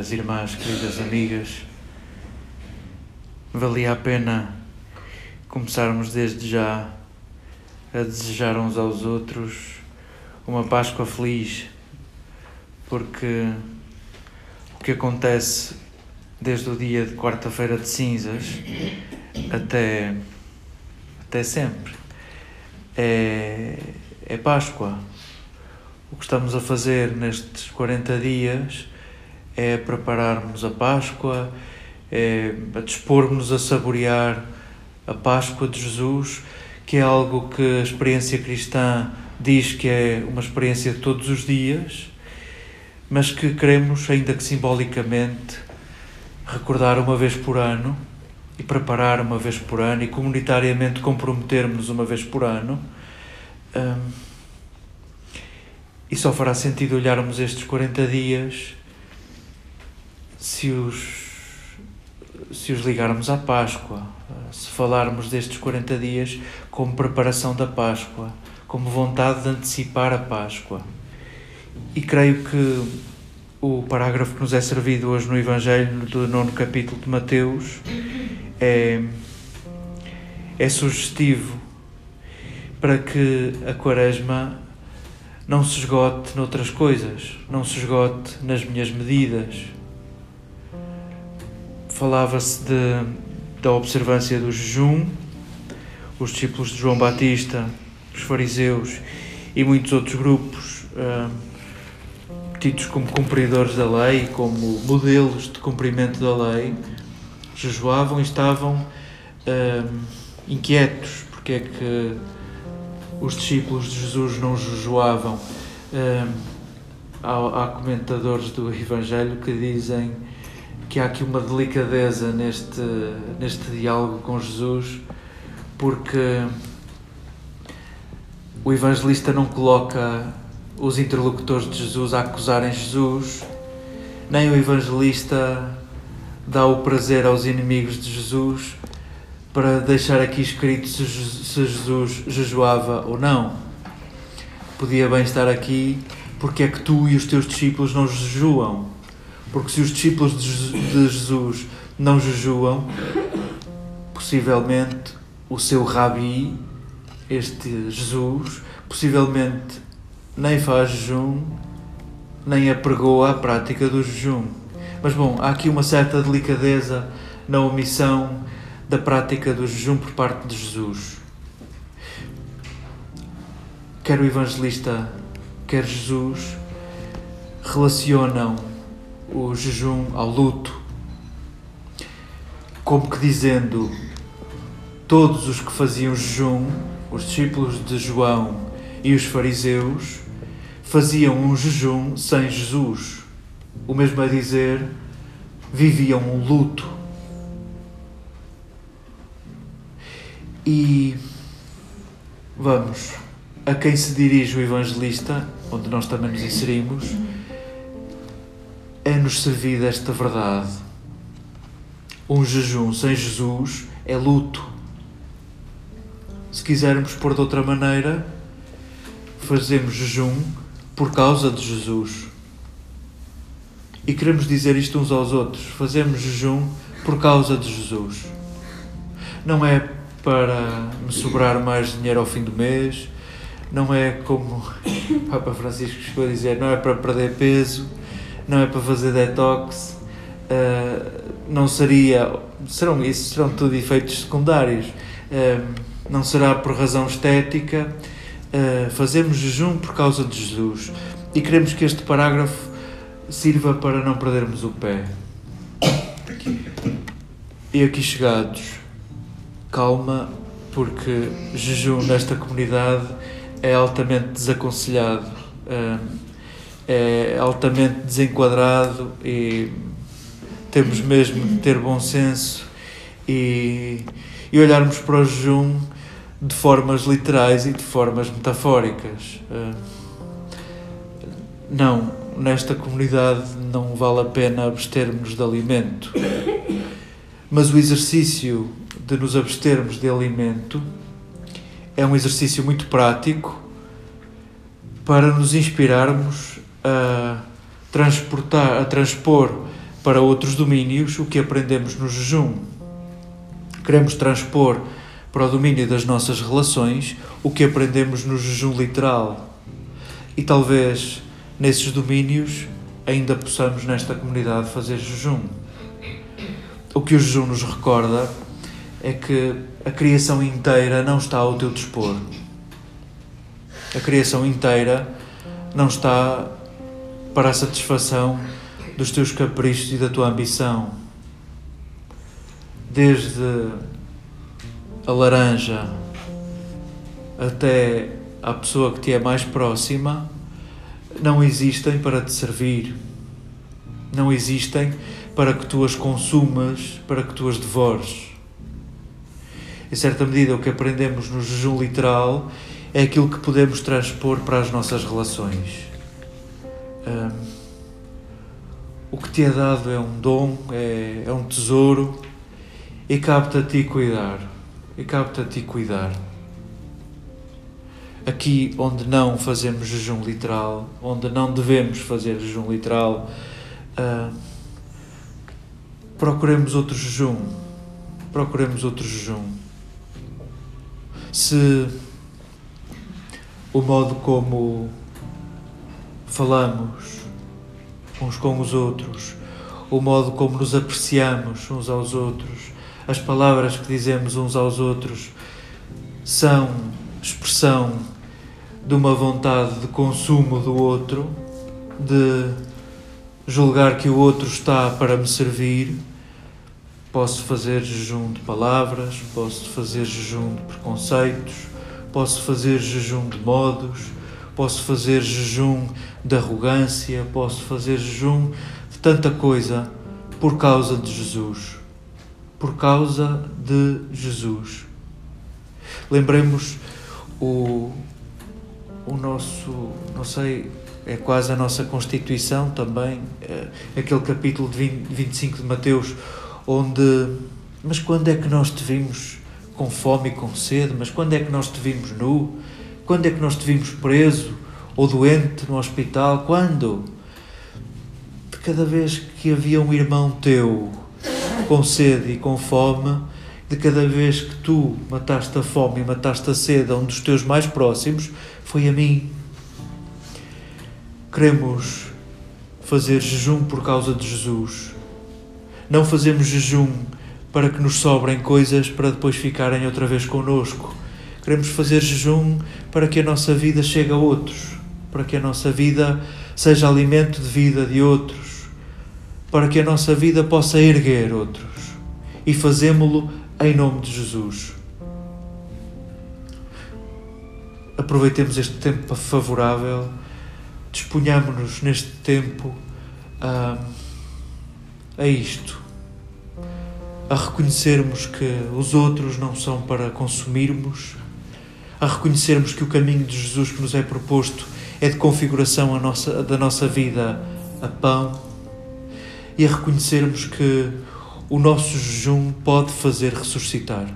queridas irmãs, queridas amigas, valia a pena começarmos desde já a desejar uns aos outros uma Páscoa feliz, porque o que acontece desde o dia de quarta-feira de cinzas até, até sempre é, é Páscoa. O que estamos a fazer nestes 40 dias é prepararmos a Páscoa, é a dispormos a saborear a Páscoa de Jesus, que é algo que a experiência cristã diz que é uma experiência de todos os dias, mas que queremos, ainda que simbolicamente, recordar uma vez por ano e preparar uma vez por ano e comunitariamente comprometermos uma vez por ano. Um, e só fará sentido olharmos estes 40 dias se os, se os ligarmos à Páscoa, se falarmos destes 40 dias como preparação da Páscoa, como vontade de antecipar a Páscoa. E creio que o parágrafo que nos é servido hoje no Evangelho do nono capítulo de Mateus é, é sugestivo para que a Quaresma não se esgote noutras coisas, não se esgote nas minhas medidas. Falava-se da observância do jejum, os discípulos de João Batista, os fariseus e muitos outros grupos uh, tidos como cumpridores da lei, como modelos de cumprimento da lei, jejuavam e estavam uh, inquietos porque é que os discípulos de Jesus não jejuavam. há, há comentadores do Evangelho que dizem que há aqui uma delicadeza neste, neste diálogo com Jesus, porque o evangelista não coloca os interlocutores de Jesus a acusarem Jesus, nem o evangelista dá o prazer aos inimigos de Jesus para deixar aqui escrito se Jesus jejuava ou não. Podia bem estar aqui porque é que tu e os teus discípulos não jejuam. Porque se os discípulos de Jesus não jejuam, possivelmente o seu rabi, este Jesus, possivelmente nem faz jejum, nem apregou a prática do jejum. Mas bom, há aqui uma certa delicadeza na omissão da prática do jejum por parte de Jesus. Quer o evangelista, quer Jesus relacionam o jejum ao luto, como que dizendo: todos os que faziam jejum, os discípulos de João e os fariseus, faziam um jejum sem Jesus. O mesmo a dizer, viviam um luto E vamos a quem se dirige o evangelista, onde nós também nos inserimos, é-nos servida esta verdade. Um jejum sem Jesus é luto. Se quisermos pôr de outra maneira, fazemos jejum por causa de Jesus. E queremos dizer isto uns aos outros: fazemos jejum por causa de Jesus. Não é para me sobrar mais dinheiro ao fim do mês, não é como o Papa Francisco chegou a dizer, não é para perder peso, não é para fazer detox, uh, não seria, serão isso, serão tudo efeitos secundários, uh, não será por razão estética, uh, fazemos jejum por causa de Jesus. E queremos que este parágrafo sirva para não perdermos o pé. E aqui chegados, calma, porque jejum nesta comunidade é altamente desaconselhado, hum, é altamente desenquadrado e temos mesmo de ter bom senso e, e olharmos para o jejum de formas literais e de formas metafóricas. Hum, não, nesta comunidade não vale a pena abstermos de alimento, mas o exercício de nos abstermos de alimento é um exercício muito prático para nos inspirarmos a transportar, a transpor para outros domínios o que aprendemos no jejum. Queremos transpor para o domínio das nossas relações o que aprendemos no jejum literal. E talvez nesses domínios ainda possamos nesta comunidade fazer jejum. O que o jejum nos recorda é que a criação inteira não está ao teu dispor. A criação inteira não está para a satisfação dos teus caprichos e da tua ambição. Desde a laranja até a pessoa que te é mais próxima, não existem para te servir. Não existem para que tu as consumas, para que tu as devores. Em certa medida, o que aprendemos no jejum literal é aquilo que podemos transpor para as nossas relações. Um, o que te é dado é um dom, é, é um tesouro e cabe-te a ti cuidar. E cabe-te a ti cuidar. Aqui onde não fazemos jejum literal, onde não devemos fazer jejum literal, uh, procuremos outro jejum. Procuremos outro jejum. Se o modo como falamos uns com os outros, o modo como nos apreciamos uns aos outros, as palavras que dizemos uns aos outros são expressão de uma vontade de consumo do outro, de julgar que o outro está para me servir. Posso fazer jejum de palavras, posso fazer jejum de preconceitos, posso fazer jejum de modos, posso fazer jejum de arrogância, posso fazer jejum de tanta coisa por causa de Jesus. Por causa de Jesus. Lembremos o, o nosso, não sei, é quase a nossa Constituição também, é, aquele capítulo de 20, 25 de Mateus, onde. Mas quando é que nós te vimos com fome e com sede? Mas quando é que nós te vimos nu? Quando é que nós te vimos preso ou doente no hospital? Quando? De cada vez que havia um irmão teu com sede e com fome, de cada vez que tu mataste a fome e mataste a sede a um dos teus mais próximos, foi a mim. Queremos fazer jejum por causa de Jesus. Não fazemos jejum para que nos sobrem coisas para depois ficarem outra vez conosco. Queremos fazer jejum para que a nossa vida chegue a outros, para que a nossa vida seja alimento de vida de outros, para que a nossa vida possa erguer outros. E fazemo-lo em nome de Jesus. Aproveitemos este tempo favorável, disponhamos-nos neste tempo a, a isto a reconhecermos que os outros não são para consumirmos, a reconhecermos que o caminho de Jesus que nos é proposto é de configuração nossa, da nossa vida a pão e a reconhecermos que o nosso jejum pode fazer ressuscitar.